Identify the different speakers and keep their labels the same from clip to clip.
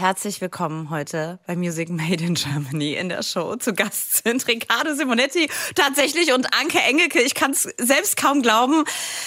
Speaker 1: Herzlich willkommen heute bei Music Made in Germany in der Show. Zu Gast sind Riccardo Simonetti tatsächlich und Anke Engelke. Ich kann es selbst kaum glauben.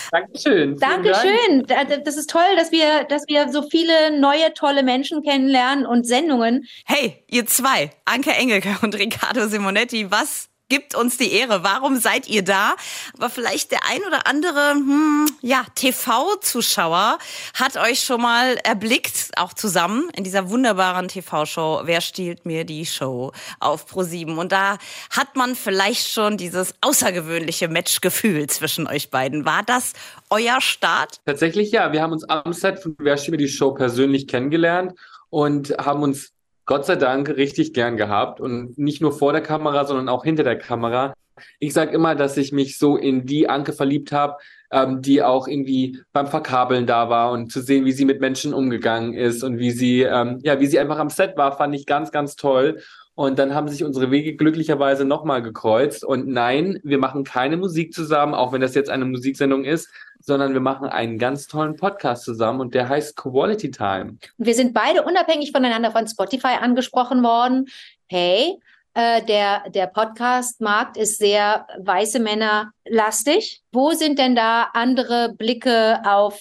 Speaker 2: Dankeschön.
Speaker 3: Dankeschön. Dank. Das ist toll, dass wir, dass wir so viele neue, tolle Menschen kennenlernen und Sendungen.
Speaker 1: Hey, ihr zwei, Anke Engelke und Riccardo Simonetti, was gibt uns die Ehre. Warum seid ihr da? Aber vielleicht der ein oder andere hm, ja, TV-Zuschauer hat euch schon mal erblickt, auch zusammen in dieser wunderbaren TV-Show Wer stiehlt mir die Show auf Pro7. Und da hat man vielleicht schon dieses außergewöhnliche Matchgefühl zwischen euch beiden. War das euer Start?
Speaker 2: Tatsächlich ja. Wir haben uns am Set von Wer stiehlt mir die Show persönlich kennengelernt und haben uns Gott sei Dank richtig gern gehabt und nicht nur vor der Kamera, sondern auch hinter der Kamera. Ich sage immer, dass ich mich so in die Anke verliebt habe, ähm, die auch irgendwie beim Verkabeln da war und zu sehen, wie sie mit Menschen umgegangen ist und wie sie, ähm, ja, wie sie einfach am Set war, fand ich ganz, ganz toll. Und dann haben sich unsere Wege glücklicherweise nochmal gekreuzt. Und nein, wir machen keine Musik zusammen, auch wenn das jetzt eine Musiksendung ist, sondern wir machen einen ganz tollen Podcast zusammen und der heißt Quality Time.
Speaker 3: Wir sind beide unabhängig voneinander von Spotify angesprochen worden. Hey, äh, der, der Podcast-Markt ist sehr weiße Männer lastig. Wo sind denn da andere Blicke auf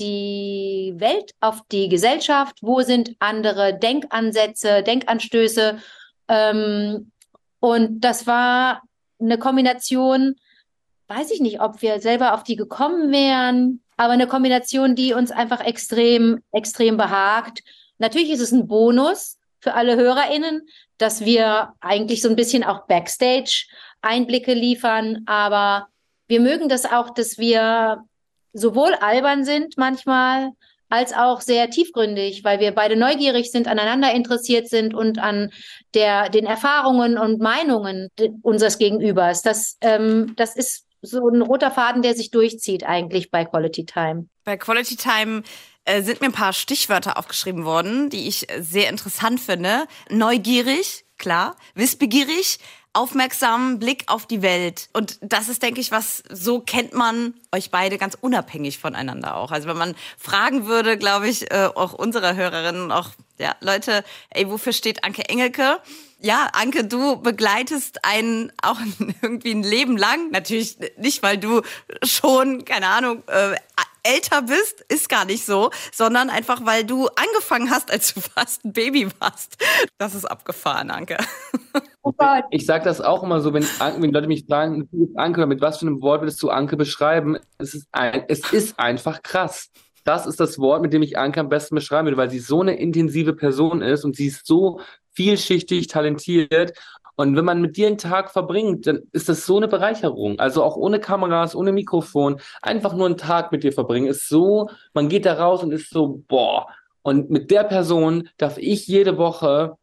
Speaker 3: die Welt, auf die Gesellschaft? Wo sind andere Denkansätze, Denkanstöße? Ähm, und das war eine Kombination, weiß ich nicht, ob wir selber auf die gekommen wären, aber eine Kombination, die uns einfach extrem, extrem behagt. Natürlich ist es ein Bonus für alle HörerInnen, dass wir eigentlich so ein bisschen auch Backstage Einblicke liefern, aber wir mögen das auch, dass wir sowohl albern sind manchmal, als auch sehr tiefgründig, weil wir beide neugierig sind, aneinander interessiert sind und an der, den Erfahrungen und Meinungen unseres Gegenübers. Das, ähm, das ist so ein roter Faden, der sich durchzieht eigentlich bei Quality Time.
Speaker 1: Bei Quality Time äh, sind mir ein paar Stichwörter aufgeschrieben worden, die ich sehr interessant finde. Neugierig, klar, wissbegierig, aufmerksamen Blick auf die Welt. Und das ist, denke ich, was so kennt man euch beide ganz unabhängig voneinander auch. Also wenn man fragen würde, glaube ich, äh, auch unsere Hörerinnen, auch ja, Leute, ey, wofür steht Anke Engelke? Ja, Anke, du begleitest einen auch irgendwie ein Leben lang. Natürlich nicht, weil du schon, keine Ahnung, äh, älter bist, ist gar nicht so, sondern einfach, weil du angefangen hast, als du fast ein Baby warst. Das ist abgefahren, Anke.
Speaker 2: Oh ich sage das auch immer so, wenn, wenn Leute mich fragen, Anke, mit was für einem Wort würdest du Anke beschreiben? Es ist, ein, es ist einfach krass. Das ist das Wort, mit dem ich Anke am besten beschreiben würde, weil sie so eine intensive Person ist und sie ist so vielschichtig, talentiert. Und wenn man mit dir einen Tag verbringt, dann ist das so eine Bereicherung. Also auch ohne Kameras, ohne Mikrofon, einfach nur einen Tag mit dir verbringen, ist so, man geht da raus und ist so, boah. Und mit der Person darf ich jede Woche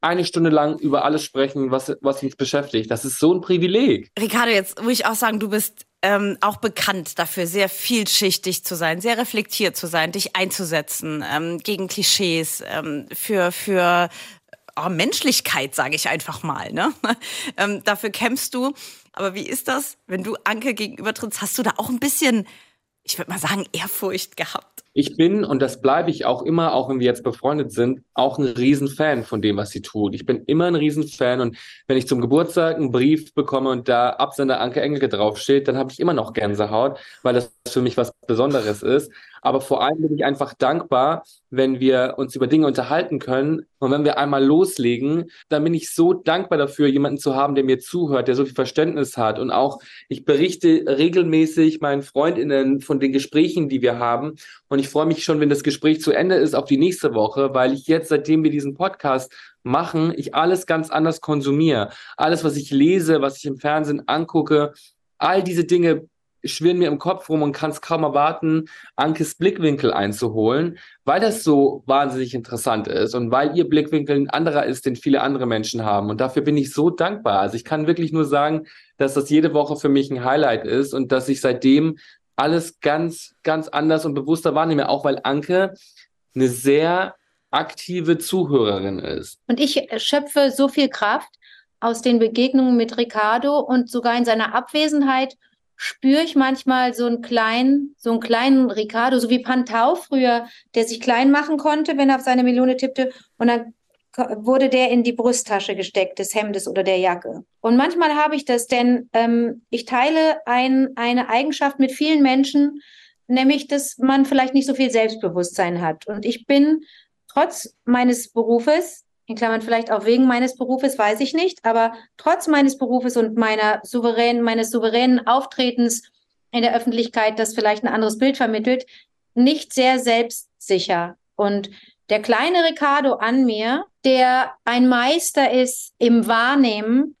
Speaker 2: eine Stunde lang über alles sprechen, was, was uns beschäftigt. Das ist so ein Privileg.
Speaker 1: Ricardo, jetzt muss ich auch sagen, du bist ähm, auch bekannt dafür, sehr vielschichtig zu sein, sehr reflektiert zu sein, dich einzusetzen ähm, gegen Klischees, ähm, für, für oh, Menschlichkeit, sage ich einfach mal. Ne? ähm, dafür kämpfst du. Aber wie ist das, wenn du Anke gegenübertrittst? Hast du da auch ein bisschen, ich würde mal sagen, Ehrfurcht gehabt?
Speaker 2: Ich bin, und das bleibe ich auch immer, auch wenn wir jetzt befreundet sind, auch ein Riesenfan von dem, was sie tut. Ich bin immer ein Riesenfan und wenn ich zum Geburtstag einen Brief bekomme und da Absender Anke Engelke draufsteht, dann habe ich immer noch Gänsehaut, weil das für mich was Besonderes ist. Aber vor allem bin ich einfach dankbar, wenn wir uns über Dinge unterhalten können. Und wenn wir einmal loslegen, dann bin ich so dankbar dafür, jemanden zu haben, der mir zuhört, der so viel Verständnis hat. Und auch ich berichte regelmäßig meinen Freundinnen von den Gesprächen, die wir haben. Und ich freue mich schon, wenn das Gespräch zu Ende ist, auf die nächste Woche, weil ich jetzt, seitdem wir diesen Podcast machen, ich alles ganz anders konsumiere. Alles, was ich lese, was ich im Fernsehen angucke, all diese Dinge schwirren mir im Kopf rum und kann es kaum erwarten, Ankes Blickwinkel einzuholen, weil das so wahnsinnig interessant ist und weil ihr Blickwinkel ein anderer ist, den viele andere Menschen haben. Und dafür bin ich so dankbar. Also ich kann wirklich nur sagen, dass das jede Woche für mich ein Highlight ist und dass ich seitdem alles ganz, ganz anders und bewusster wahrnehme, auch weil Anke eine sehr aktive Zuhörerin ist.
Speaker 3: Und ich schöpfe so viel Kraft aus den Begegnungen mit Ricardo und sogar in seiner Abwesenheit spüre ich manchmal so einen kleinen, so einen kleinen Ricardo, so wie Pantau früher, der sich klein machen konnte, wenn er auf seine Melone tippte. Und dann wurde der in die Brusttasche gesteckt des Hemdes oder der Jacke. Und manchmal habe ich das, denn ähm, ich teile ein, eine Eigenschaft mit vielen Menschen, nämlich, dass man vielleicht nicht so viel Selbstbewusstsein hat. Und ich bin trotz meines Berufes in Klammern vielleicht auch wegen meines Berufes, weiß ich nicht, aber trotz meines Berufes und meiner souveränen, meines souveränen Auftretens in der Öffentlichkeit, das vielleicht ein anderes Bild vermittelt, nicht sehr selbstsicher. Und der kleine Ricardo an mir, der ein Meister ist im Wahrnehmen,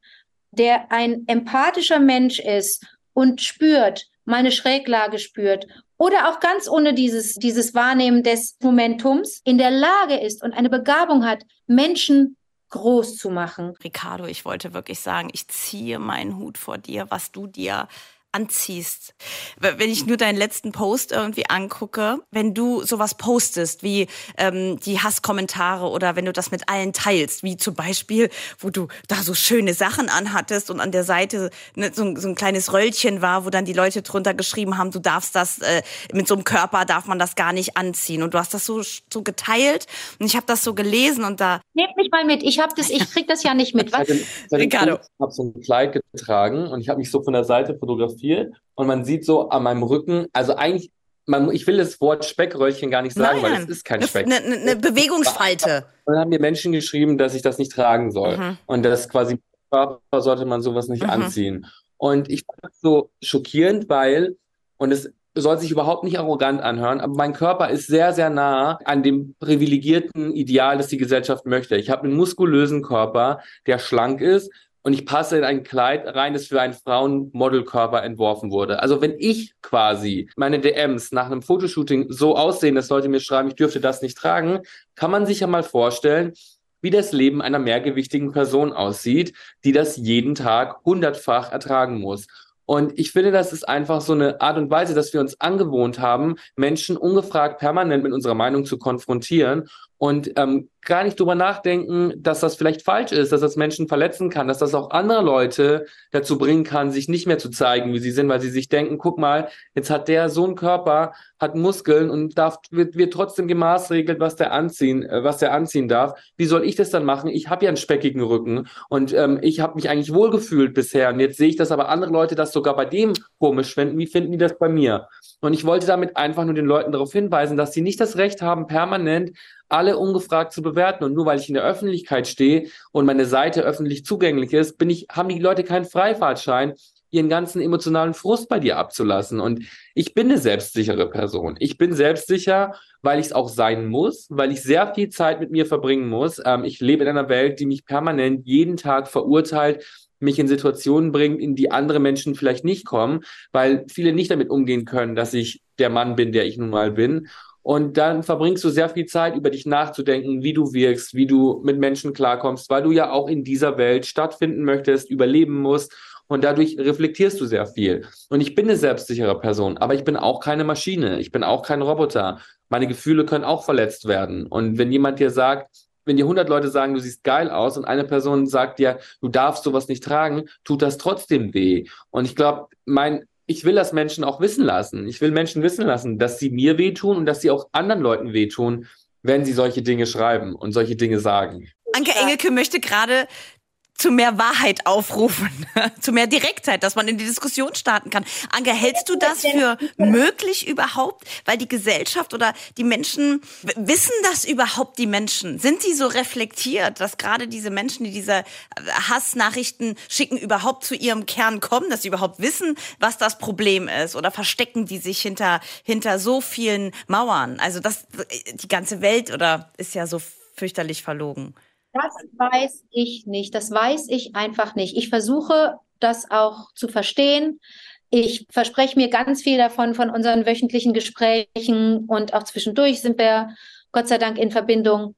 Speaker 3: der ein empathischer Mensch ist und spürt, meine Schräglage spürt oder auch ganz ohne dieses, dieses Wahrnehmen des Momentums in der Lage ist und eine Begabung hat, Menschen groß zu machen.
Speaker 1: Ricardo, ich wollte wirklich sagen, ich ziehe meinen Hut vor dir, was du dir anziehst. Wenn ich nur deinen letzten Post irgendwie angucke, wenn du sowas postest, wie ähm, die Hasskommentare oder wenn du das mit allen teilst, wie zum Beispiel, wo du da so schöne Sachen anhattest und an der Seite ne, so, so, ein kleines Röllchen war, wo dann die Leute drunter geschrieben haben, du darfst das, äh, mit so einem Körper darf man das gar nicht anziehen. Und du hast das so, so geteilt und ich habe das so gelesen und da...
Speaker 3: Nehmt mich mal mit, ich, hab das, ich krieg das ja nicht mit. Was?
Speaker 2: Ich habe so ein Kleid getragen und ich habe mich so von der Seite fotografiert viel und man sieht so an meinem Rücken, also eigentlich, man, ich will das Wort Speckröllchen gar nicht sagen, Nein, weil es ist kein Speck.
Speaker 1: Eine, eine, Bewegungsfalte.
Speaker 2: Und dann haben mir Menschen geschrieben, dass ich das nicht tragen soll. Mhm. Und das quasi Körper sollte man sowas nicht mhm. anziehen. Und ich fand das so schockierend, weil, und es soll sich überhaupt nicht arrogant anhören, aber mein Körper ist sehr, sehr nah an dem privilegierten Ideal, das die Gesellschaft möchte. Ich habe einen muskulösen Körper, der schlank ist, und ich passe in ein Kleid rein, das für einen Frauenmodelkörper entworfen wurde. Also wenn ich quasi meine DMs nach einem Fotoshooting so aussehen, dass Leute mir schreiben, ich dürfte das nicht tragen, kann man sich ja mal vorstellen, wie das Leben einer mehrgewichtigen Person aussieht, die das jeden Tag hundertfach ertragen muss. Und ich finde, das ist einfach so eine Art und Weise, dass wir uns angewohnt haben, Menschen ungefragt permanent mit unserer Meinung zu konfrontieren und ähm, gar nicht drüber nachdenken, dass das vielleicht falsch ist, dass das Menschen verletzen kann, dass das auch andere Leute dazu bringen kann, sich nicht mehr zu zeigen, wie sie sind, weil sie sich denken, guck mal, jetzt hat der so einen Körper, hat Muskeln und darf, wird, wird trotzdem gemaßregelt, was der anziehen, äh, was der anziehen darf. Wie soll ich das dann machen? Ich habe ja einen speckigen Rücken und ähm, ich habe mich eigentlich wohlgefühlt bisher und jetzt sehe ich, dass aber andere Leute das sogar bei dem komisch finden. Wie finden die das bei mir? Und ich wollte damit einfach nur den Leuten darauf hinweisen, dass sie nicht das Recht haben, permanent alle ungefragt zu bewerten. Und nur weil ich in der Öffentlichkeit stehe und meine Seite öffentlich zugänglich ist, bin ich, haben die Leute keinen Freifahrtschein, ihren ganzen emotionalen Frust bei dir abzulassen. Und ich bin eine selbstsichere Person. Ich bin selbstsicher, weil ich es auch sein muss, weil ich sehr viel Zeit mit mir verbringen muss. Ähm, ich lebe in einer Welt, die mich permanent jeden Tag verurteilt, mich in Situationen bringt, in die andere Menschen vielleicht nicht kommen, weil viele nicht damit umgehen können, dass ich der Mann bin, der ich nun mal bin. Und dann verbringst du sehr viel Zeit, über dich nachzudenken, wie du wirkst, wie du mit Menschen klarkommst, weil du ja auch in dieser Welt stattfinden möchtest, überleben musst. Und dadurch reflektierst du sehr viel. Und ich bin eine selbstsichere Person, aber ich bin auch keine Maschine. Ich bin auch kein Roboter. Meine Gefühle können auch verletzt werden. Und wenn jemand dir sagt, wenn dir 100 Leute sagen, du siehst geil aus und eine Person sagt dir, du darfst sowas nicht tragen, tut das trotzdem weh. Und ich glaube, mein ich will das Menschen auch wissen lassen. Ich will Menschen wissen lassen, dass sie mir wehtun und dass sie auch anderen Leuten wehtun, wenn sie solche Dinge schreiben und solche Dinge sagen.
Speaker 1: Anke Engelke möchte gerade zu mehr Wahrheit aufrufen, zu mehr Direktheit, dass man in die Diskussion starten kann. Anke, hältst du das für möglich überhaupt? Weil die Gesellschaft oder die Menschen, wissen das überhaupt die Menschen? Sind sie so reflektiert, dass gerade diese Menschen, die diese Hassnachrichten schicken, überhaupt zu ihrem Kern kommen, dass sie überhaupt wissen, was das Problem ist? Oder verstecken die sich hinter, hinter so vielen Mauern? Also das, die ganze Welt oder ist ja so fürchterlich verlogen.
Speaker 3: Das weiß ich nicht. Das weiß ich einfach nicht. Ich versuche das auch zu verstehen. Ich verspreche mir ganz viel davon von unseren wöchentlichen Gesprächen und auch zwischendurch sind wir Gott sei Dank in Verbindung.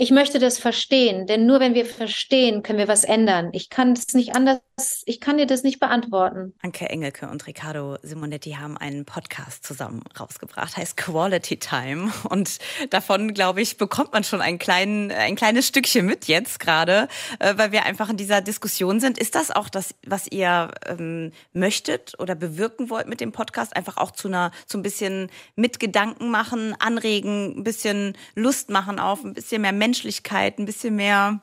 Speaker 3: Ich möchte das verstehen, denn nur wenn wir verstehen, können wir was ändern. Ich kann es nicht anders, ich kann dir das nicht beantworten.
Speaker 1: Anke Engelke und Riccardo Simonetti haben einen Podcast zusammen rausgebracht, heißt Quality Time. Und davon, glaube ich, bekommt man schon einen kleinen, ein kleines Stückchen mit jetzt gerade, äh, weil wir einfach in dieser Diskussion sind. Ist das auch das, was ihr ähm, möchtet oder bewirken wollt mit dem Podcast? Einfach auch zu einer, zu ein bisschen Mitgedanken machen, anregen, ein bisschen Lust machen auf ein bisschen mehr Menschen Menschlichkeit, ein bisschen mehr,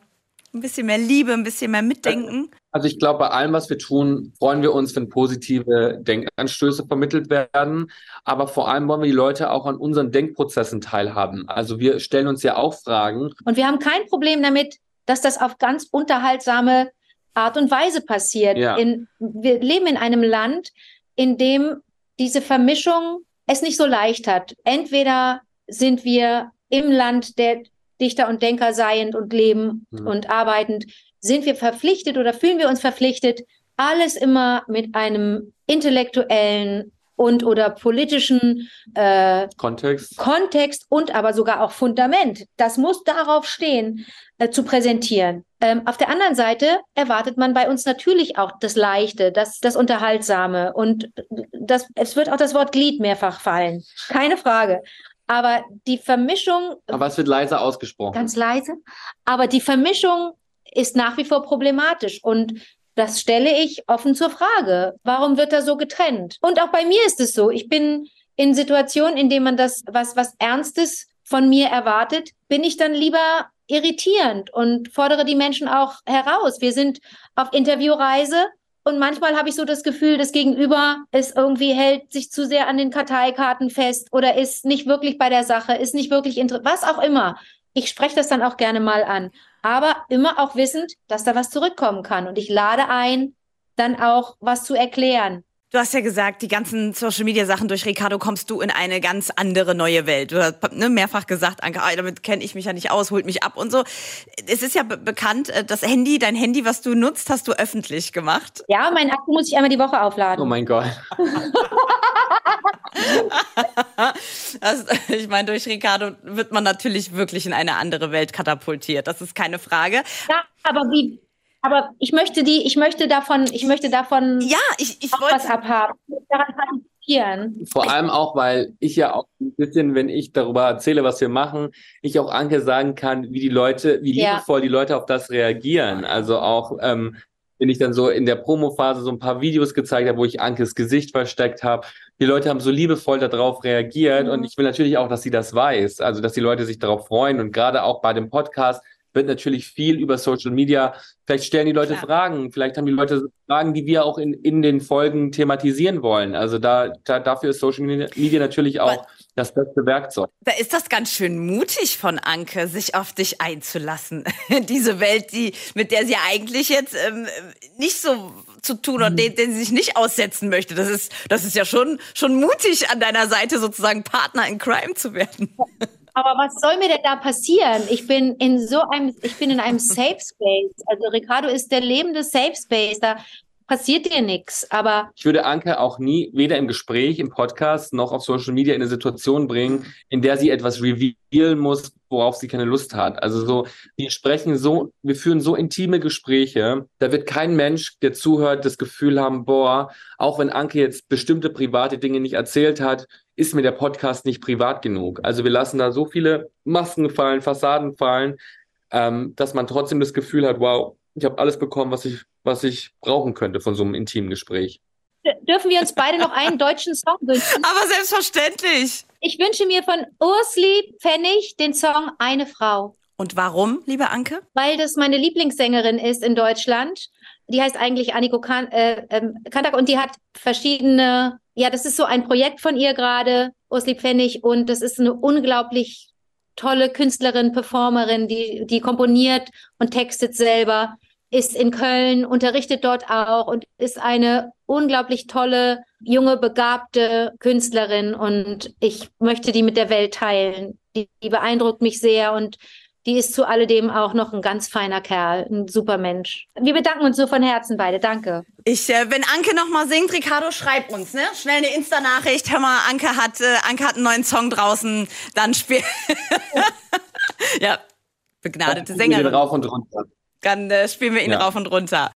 Speaker 1: ein bisschen mehr Liebe, ein bisschen mehr Mitdenken?
Speaker 2: Also ich glaube, bei allem, was wir tun, freuen wir uns, wenn positive Denkanstöße vermittelt werden. Aber vor allem wollen wir die Leute auch an unseren Denkprozessen teilhaben. Also wir stellen uns ja auch Fragen.
Speaker 3: Und wir haben kein Problem damit, dass das auf ganz unterhaltsame Art und Weise passiert. Ja. In, wir leben in einem Land, in dem diese Vermischung es nicht so leicht hat. Entweder sind wir im Land der Dichter und Denker seiend und leben mhm. und arbeitend, sind wir verpflichtet oder fühlen wir uns verpflichtet, alles immer mit einem intellektuellen und oder politischen
Speaker 2: äh, Kontext.
Speaker 3: Kontext und aber sogar auch Fundament, das muss darauf stehen, äh, zu präsentieren. Ähm, auf der anderen Seite erwartet man bei uns natürlich auch das Leichte, das, das Unterhaltsame und das, es wird auch das Wort Glied mehrfach fallen. Keine Frage. Aber die Vermischung.
Speaker 2: Aber es wird leise ausgesprochen.
Speaker 3: Ganz leise. Aber die Vermischung ist nach wie vor problematisch. Und das stelle ich offen zur Frage. Warum wird da so getrennt? Und auch bei mir ist es so. Ich bin in Situationen, in denen man das, was, was Ernstes von mir erwartet, bin ich dann lieber irritierend und fordere die Menschen auch heraus. Wir sind auf Interviewreise und manchmal habe ich so das Gefühl, das Gegenüber ist irgendwie hält sich zu sehr an den Karteikarten fest oder ist nicht wirklich bei der Sache, ist nicht wirklich interessant, was auch immer. Ich spreche das dann auch gerne mal an. Aber immer auch wissend, dass da was zurückkommen kann. Und ich lade ein, dann auch was zu erklären.
Speaker 1: Du hast ja gesagt, die ganzen Social Media Sachen durch Ricardo kommst du in eine ganz andere neue Welt. Du hast ne, mehrfach gesagt, Anke, ah, damit kenne ich mich ja nicht aus, holt mich ab und so. Es ist ja bekannt, äh, das Handy, dein Handy, was du nutzt, hast du öffentlich gemacht.
Speaker 3: Ja, mein Akku muss ich einmal die Woche aufladen.
Speaker 2: Oh mein Gott.
Speaker 1: das, ich meine, durch Ricardo wird man natürlich wirklich in eine andere Welt katapultiert. Das ist keine Frage.
Speaker 3: Ja, aber wie, aber ich möchte die, ich möchte davon, ich möchte davon
Speaker 1: ja, ich, ich
Speaker 3: auch wollte, was abhaben. Daran partizipieren.
Speaker 2: Vor allem auch, weil ich ja auch ein bisschen, wenn ich darüber erzähle, was wir machen, ich auch Anke sagen kann, wie die Leute, wie ja. liebevoll die Leute auf das reagieren. Also auch, ähm, wenn ich dann so in der Promophase so ein paar Videos gezeigt habe, wo ich Ankes Gesicht versteckt habe. Die Leute haben so liebevoll darauf reagiert mhm. und ich will natürlich auch, dass sie das weiß, also dass die Leute sich darauf freuen und gerade auch bei dem Podcast wird natürlich viel über Social Media. Vielleicht stellen die Leute Klar. Fragen, vielleicht haben die Leute Fragen, die wir auch in, in den Folgen thematisieren wollen. Also da, da dafür ist Social Media natürlich auch Aber das beste Werkzeug.
Speaker 1: Da ist das ganz schön mutig von Anke, sich auf dich einzulassen. Diese Welt, die, mit der sie eigentlich jetzt ähm, nicht so zu tun und mhm. den, den sie sich nicht aussetzen möchte. Das ist, das ist ja schon, schon mutig, an deiner Seite sozusagen Partner in Crime zu werden.
Speaker 3: Aber was soll mir denn da passieren? Ich bin in so einem, ich bin in einem Safe Space. Also Ricardo ist der lebende Safe Space. Da passiert dir nichts. Aber
Speaker 2: ich würde Anke auch nie weder im Gespräch, im Podcast noch auf Social Media in eine Situation bringen, in der sie etwas revealen muss, worauf sie keine Lust hat. Also so, wir sprechen so, wir führen so intime Gespräche, da wird kein Mensch, der zuhört, das Gefühl haben, boah, auch wenn Anke jetzt bestimmte private Dinge nicht erzählt hat, ist mir der Podcast nicht privat genug. Also wir lassen da so viele Masken fallen, Fassaden fallen, ähm, dass man trotzdem das Gefühl hat, wow, ich habe alles bekommen, was ich, was ich brauchen könnte von so einem intimen Gespräch.
Speaker 3: Dürfen wir uns beide noch einen deutschen Song wünschen?
Speaker 1: Aber selbstverständlich.
Speaker 3: Ich wünsche mir von Ursli Pfennig den Song Eine Frau.
Speaker 1: Und warum, liebe Anke?
Speaker 3: Weil das meine Lieblingssängerin ist in Deutschland. Die heißt eigentlich Anniko kan äh, äh, Kantak und die hat verschiedene, ja, das ist so ein Projekt von ihr gerade, Ursli Pfennig, und das ist eine unglaublich tolle Künstlerin, Performerin, die, die komponiert und textet selber ist in Köln, unterrichtet dort auch und ist eine unglaublich tolle, junge, begabte Künstlerin und ich möchte die mit der Welt teilen. Die, die beeindruckt mich sehr und die ist zu alledem auch noch ein ganz feiner Kerl, ein super Mensch. Wir bedanken uns so von Herzen beide. Danke.
Speaker 1: Ich, äh, wenn Anke noch mal singt, Ricardo, schreib uns, ne? Schnell eine Insta-Nachricht. Hör mal, Anke hat, äh, Anke hat einen neuen Song draußen. Dann spiel. ja, begnadete Sängerin.
Speaker 2: rauf und runter.
Speaker 1: Dann äh, spielen wir ihn
Speaker 2: Ja.
Speaker 1: rauf und runter.